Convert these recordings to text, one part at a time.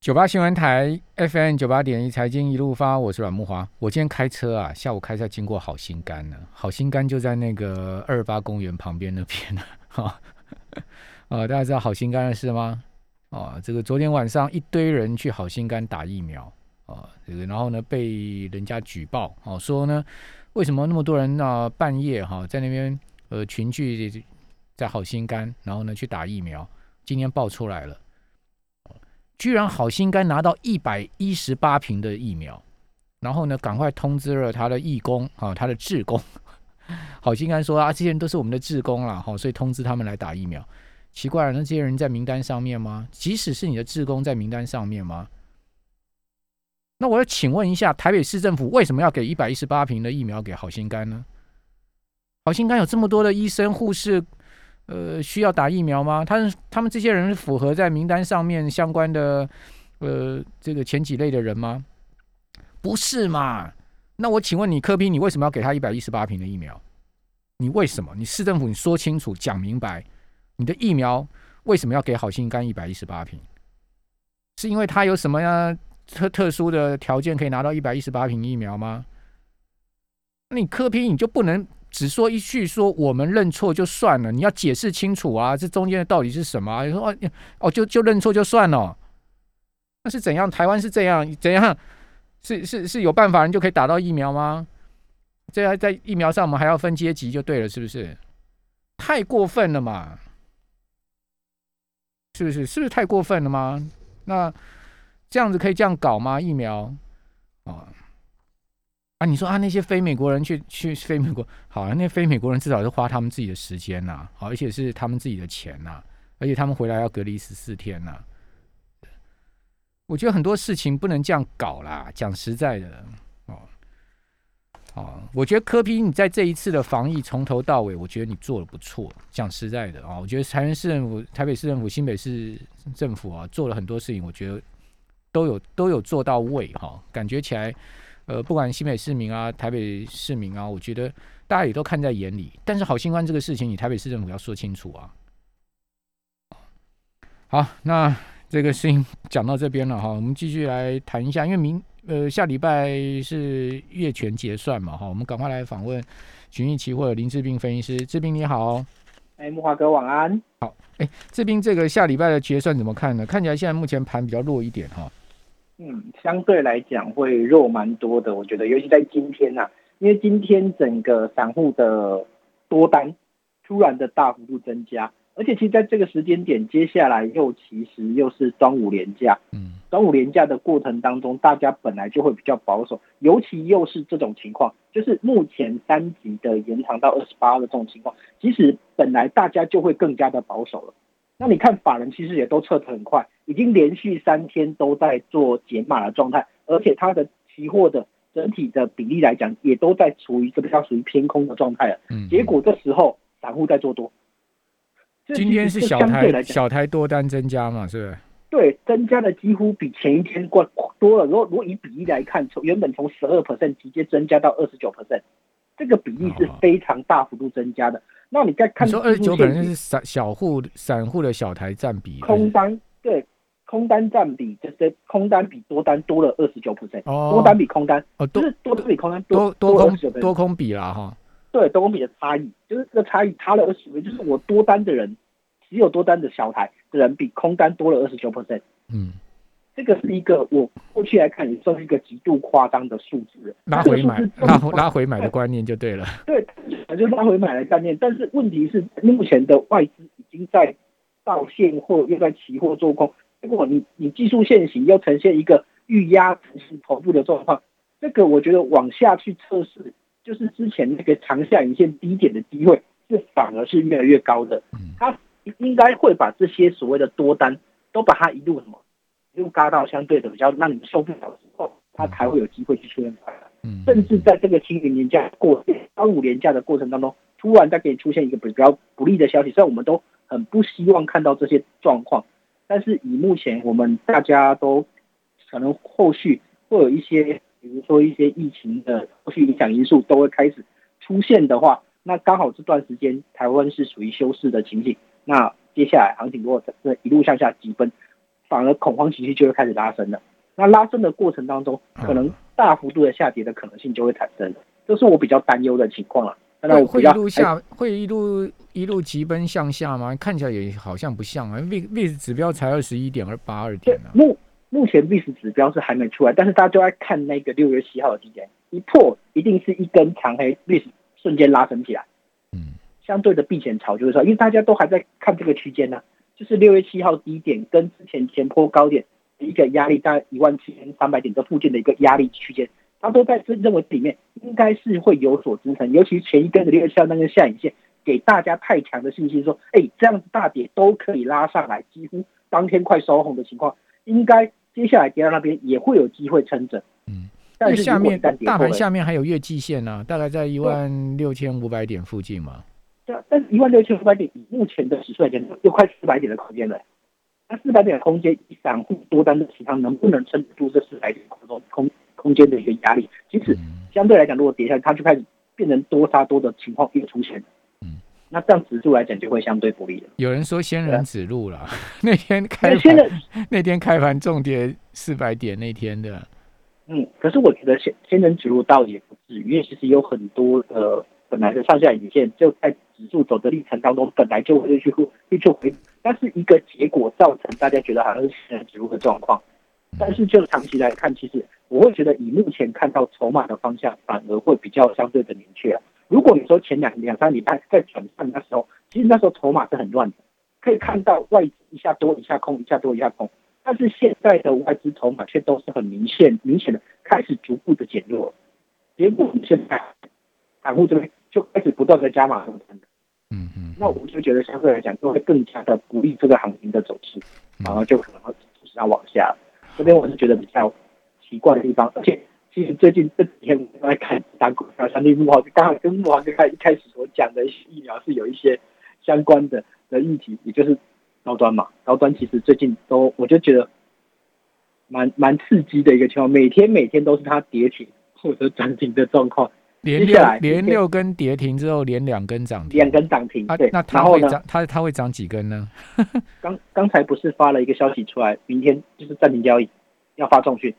九八新闻台 FM 九八点一财经一路发，我是阮木华。我今天开车啊，下午开车经过好心肝呢，好心肝就在那个二八公园旁边那边呢。哈，啊，大家知道好心肝的事吗？啊，这个昨天晚上一堆人去好心肝打疫苗啊，这个然后呢被人家举报，哦说呢为什么那么多人啊半夜哈在那边呃群聚在好心肝，然后呢去打疫苗，今天爆出来了。居然好心肝拿到一百一十八瓶的疫苗，然后呢，赶快通知了他的义工啊，他的志工。好心肝说啊，这些人都是我们的志工啦，哈，所以通知他们来打疫苗。奇怪了，那这些人在名单上面吗？即使是你的志工在名单上面吗？那我要请问一下，台北市政府为什么要给一百一十八瓶的疫苗给好心肝呢？好心肝有这么多的医生护士。呃，需要打疫苗吗？他他们这些人符合在名单上面相关的呃这个前几类的人吗？不是嘛？那我请问你，科批，你为什么要给他一百一十八瓶的疫苗？你为什么？你市政府你说清楚讲明白，你的疫苗为什么要给好心肝一百一十八瓶？是因为他有什么样特特殊的条件可以拿到一百一十八瓶疫苗吗？那你科批你就不能？只说一句说我们认错就算了，你要解释清楚啊！这中间的道理是什么啊？你说哦，就就认错就算了，那是怎样？台湾是这样？怎样？是是是有办法人就可以打到疫苗吗？这样在疫苗上我们还要分阶级就对了，是不是？太过分了嘛？是不是？是不是太过分了吗？那这样子可以这样搞吗？疫苗啊？啊，你说啊，那些非美国人去去非美国，好啊，那非美国人至少是花他们自己的时间呐，好，而且是他们自己的钱呐，而且他们回来要隔离十四天呐。我觉得很多事情不能这样搞啦，讲实在的，哦，哦，我觉得柯批你在这一次的防疫从头到尾，我觉得你做的不错。讲实在的啊，我觉得台南市政府、台北市政府、新北市政府啊，做了很多事情，我觉得都有都有做到位哈，感觉起来。呃，不管新北市民啊，台北市民啊，我觉得大家也都看在眼里。但是好新冠这个事情，你台北市政府要说清楚啊。好，那这个事情 讲到这边了哈，我们继续来谈一下，因为明呃下礼拜是月权结算嘛哈，我们赶快来访问群益期或者林志斌分析师，志斌你好。哎，木华哥晚安。好，哎，志斌这个下礼拜的结算怎么看呢？看起来现在目前盘比较弱一点哈。嗯，相对来讲会弱蛮多的，我觉得，尤其在今天呐，因为今天整个散户的多单突然的大幅度增加，而且其实在这个时间点，接下来又其实又是端午连假，嗯，端午连假的过程当中，大家本来就会比较保守，尤其又是这种情况，就是目前三级的延长到二十八的这种情况，其实本来大家就会更加的保守了。那你看法人其实也都撤得很快。已经连续三天都在做减码的状态，而且它的期货的整体的比例来讲，也都在处于这个叫属于偏空的状态了。嗯，结果这时候散户在做多。今天是小台小台多单增加嘛？是不是？对，增加的几乎比前一天过多了。如果如果以比例来看，从原本从十二 percent 直接增加到二十九 percent，这个比例是非常大幅度增加的。那你再看，说二十九 percent 是散小户散户的小台占比空单对。空单占比就是空单比多单多了二十九 percent，多单比空单哦，就是多单比空单多多空多空比啦哈，对多空比的差异，就是这个差异差了二十倍，就是我多单的人只有多单的小台的人比空单多了二十九 percent，嗯，这个是一个我过去来看也算是一个极度夸张的数字，拉回买拉拉回买的观念就对了，对，就拉回买的概念，但是问题是目前的外资已经在到现货又在期货做空。如果你你技术线型又呈现一个预压呈现头部的状况，这个我觉得往下去测试，就是之前那个长下影线低点的机会是反而是越来越高的。它应该会把这些所谓的多单都把它一路什么一路嘎到相对的比较让你们受不了之后，它才会有机会去出现反弹。甚至在这个清明年假过端午年假的过程当中，突然再给你出现一个比较不利的消息，虽然我们都很不希望看到这些状况。但是以目前我们大家都可能后续会有一些，比如说一些疫情的后续影响因素都会开始出现的话，那刚好这段时间台湾是属于休市的情景，那接下来行情如果这一路向下急奔，反而恐慌情绪就会开始拉升了。那拉升的过程当中，可能大幅度的下跌的可能性就会产生，这是我比较担忧的情况了。会会一路下，会一路一路急奔向下吗？看起来也好像不像啊。V V 指标才二十一点二八二点啊。目目前 V 指标是还没出来，但是大家都在看那个六月七号的低点，一破一定是一根长黑，V 瞬间拉升起来。嗯，相对的避险潮就是说，因为大家都还在看这个区间呢，就是六月七号低点跟之前前坡高点一个压力在一万七千三百点这附近的一个压力区间。他都在这认为里面应该是会有所支撑，尤其前一根的六七号那根下影线，给大家太强的信心，说，哎，这样子大跌都可以拉上来，几乎当天快收红的情况，应该接下来跌到那边也会有机会撑着。嗯，但是下面大盘下面还有月季线呢，大概在一万六千五百点附近嘛。对啊，但是一万六千五百点以目前的指数来讲，又快四百点的空间了。那四百点的空间，散户多单的持仓能不能撑得住这四百点空中空？空间的一个压力，即使相对来讲，如果跌下去，它就开始变成多杀多的情况又出现了。嗯，那这样指数来讲就会相对不利了。有人说仙人指路了，那天开盘，那天开盘重跌四百点那天的。嗯，可是我觉得仙仙人指路倒也不至于，因为其实有很多呃本来的上下影线就在指数走的历程当中，本来就会去去做回，但是一个结果造成大家觉得好像是仙人指路的状况。但是就长期来看，其实我会觉得以目前看到筹码的方向，反而会比较相对的明确。如果你说前两两三礼拜在转上的时候，其实那时候筹码是很乱的，可以看到外资一下多一下空，一下多一下空。但是现在的外资筹码却都是很明显、明显的开始逐步的减弱。结果现在散户这边就开始不断的加码上升嗯嗯，那我就觉得相对来讲就会更加的不利这个行情的走势，然后就可能会就是要往下。这边我是觉得比较奇怪的地方，而且其实最近这几天我在看打股票，相对木华刚好跟木华哥开一开始所讲的一些疫苗是有一些相关的的议题，也就是高端嘛，高端其实最近都我就觉得蛮蛮刺激的一个情况，每天每天都是它跌停或者涨停的状况，连六连六根跌停之后连两根涨停，两根涨停，对，那它会涨，它它会涨几根呢？刚刚才不是发了一个消息出来，明天就是暂停交易。要发重讯，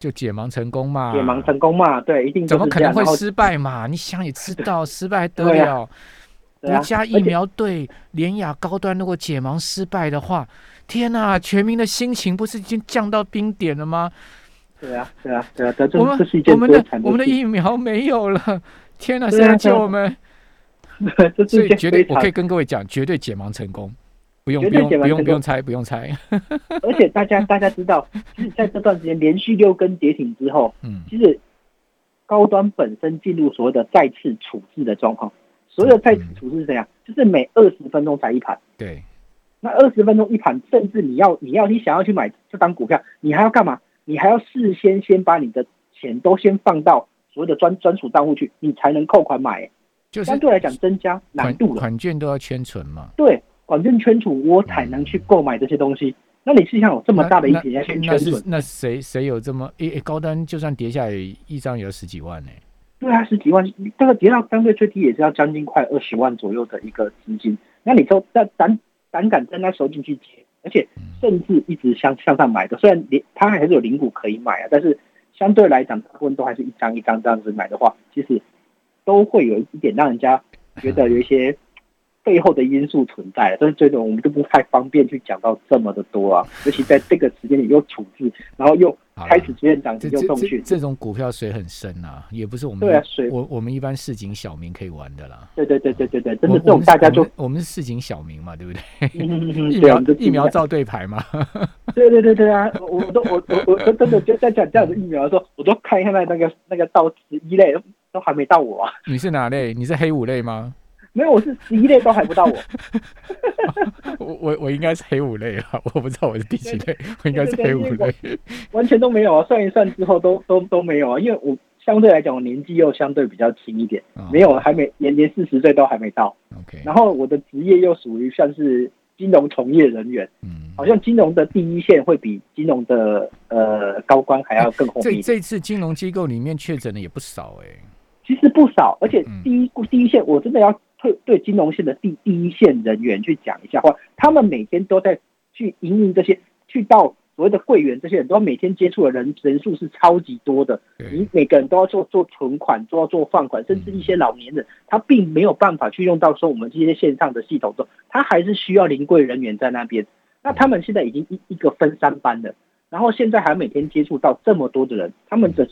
就解盲成功嘛？解盲成功嘛？对，一定怎么可能会失败嘛？你想也知道，失败得了。国家疫苗对联雅高端如果解盲失败的话，天哪！全民的心情不是已经降到冰点了吗？对啊，对啊，对啊，我们我们的我们的疫苗没有了，天哪！谁来救我们？所以绝对，我可以跟各位讲，绝对解盲成功。不用不用不用不用猜不用猜，而且大家 大家知道，其实在这段时间连续六根跌停之后，嗯，其实高端本身进入所谓的再次处置的状况。所有的再次处置是怎样？就是每二十分钟才一盘。对，那二十分钟一盘，甚至你要你要你想要去买这张股票，你还要干嘛？你还要事先先把你的钱都先放到所谓的专专属账户去，你才能扣款买。就是相对来讲增加难度了。款券都要圈存嘛？对。款券圈储我才能去购买这些东西。那你是想有这么大的一笔要先圈储？那谁谁有这么诶高端？就算跌下来一张也要十几万呢？对啊，十几万，这个跌到相对最低也是要将近快二十万左右的一个资金。那你说胆胆胆敢在那收进去接，而且甚至一直向向上买的，虽然零它还是有零股可以买啊，但是相对来讲，大部分都还是一张一张这样子买的话，其实都会有一点让人家觉得有一些。背后的因素存在，但是这种我们就不太方便去讲到这么的多啊。尤其在这个时间里又处置，然后又开始出现涨停又送去，这种股票水很深啊，也不是我们对啊水我我们一般市井小民可以玩的啦。对对对对对对，真的这种大家就我们是市井小民嘛，对不对？疫苗疫苗照对牌嘛。对对对对啊，我都我我我都真的就在讲这样的疫苗的时候，我都看一下那那个那个到十一类都还没到我啊。你是哪类？你是黑五类吗？没有，我是十一类都还不到我。我我我应该是黑五类啊，我不知道我是第几类，我应该是黑五类。完全都没有啊，算一算之后都都都没有啊，因为我相对来讲我年纪又相对比较轻一点，没有还没年年四十岁都还没到。OK，然后我的职业又属于算是金融从业人员，嗯，好像金融的第一线会比金融的呃高官还要更红。这这次金融机构里面确诊的也不少哎，其实不少，而且第一第一线我真的要。对对，金融线的第第一线人员去讲一下话，他们每天都在去营运这些去到所谓的柜员，这些人都每天接触的人人数是超级多的。你每个人都要做做存款，都要做放款，甚至一些老年人，他并没有办法去用到说我们这些线上的系统中，他还是需要临柜人员在那边。那他们现在已经一一个分三班了，然后现在还每天接触到这么多的人，他们的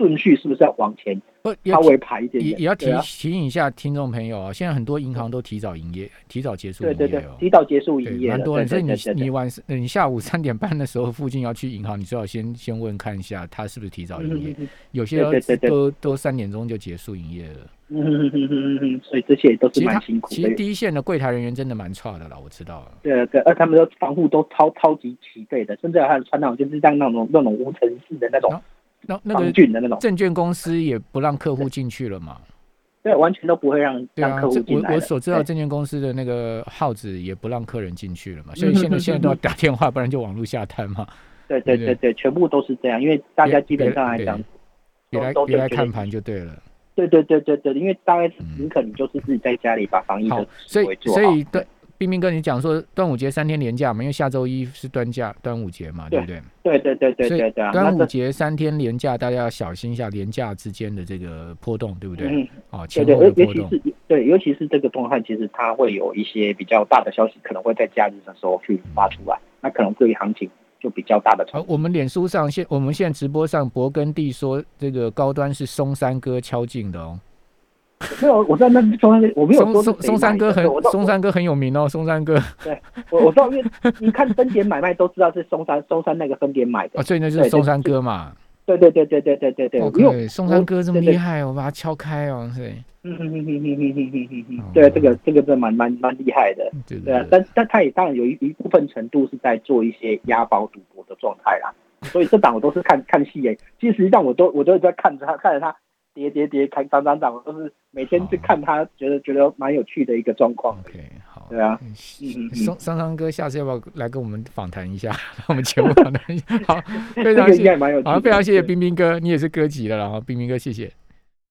顺序是不是要往前不稍微排一点点？也也要提啊提醒一下听众朋友啊，现在很多银行都提早营业，提早结束营对对对业哦，。提早结束对，营业，蛮多人，所以你对对对对你晚你下午三点半的时候附近要去银行，你最好先先问看一下他是不是提早营业，嗯有些对对对对都都三点钟就结束营业了。嗯嗯嗯嗯嗯，所以这些都是蛮辛苦的其实。第一线的柜台人员真的蛮差的啦，我知道了。对对，而他们的防护都超超级齐备的，甚至还有穿那种就是像那种那种无尘室的那种防那那个菌的那种，证券公司也不让客户进去了嘛？对，完全都不会让让客户进来的。我我所知道证券公司的那个号子也不让客人进去了嘛，所以现在现在都要打电话，不然就网络下单嘛。对对对全部都是这样，因为大家基本上来讲，别来都别来看盘就对了。对对对对对，因为大概嗯宁可能就是自己在家里把防疫的，所以所以对冰冰跟，你讲说端午节三天连假嘛，因为下周一是端假端午节嘛，对不对？对对对对端午节三天连假，大家要小心一下连假之间的这个波动，对不对？嗯，哦，对前对，尤尤其后的波动。是对，尤其是这个动态，其实它会有一些比较大的消息，可能会在假日的时候去发出来，那可能对于行情就比较大的冲好，我们脸书上现我们现在直播上，勃根地说这个高端是松山哥敲进的哦。没有，我知道那是松山哥，我没有松松说是谁松山哥很松山哥很有名哦，松山哥。对我我知道，因为你看分点买卖都知道是松山松山那个分点买的。哦，，所以那就是对松山哥嘛。对对对对对对对对，因为 OK，松山哥这么对对厉害哦，我把它敲开哦，对嗯哼哼哼哼哼哼哼对，这个这个真的蛮蛮蛮厉害的，对对啊，但但他也当然有一一部分程度是在做一些押宝赌博的状态啦，所以这档我都是看看戏诶，其实实际上我都我都在看着他看着他跌跌跌开涨涨涨，我都是每天去看他，觉得觉得蛮有趣的一个状况，，OK，好。对啊，嗯嗯嗯嗯松松山哥，下次要不要来跟我们访谈一下？让 我们节目访谈一下。好，非常谢谢，蛮有趣，好，非常谢谢冰冰哥，你也是哥级的了，然后冰冰哥，谢谢。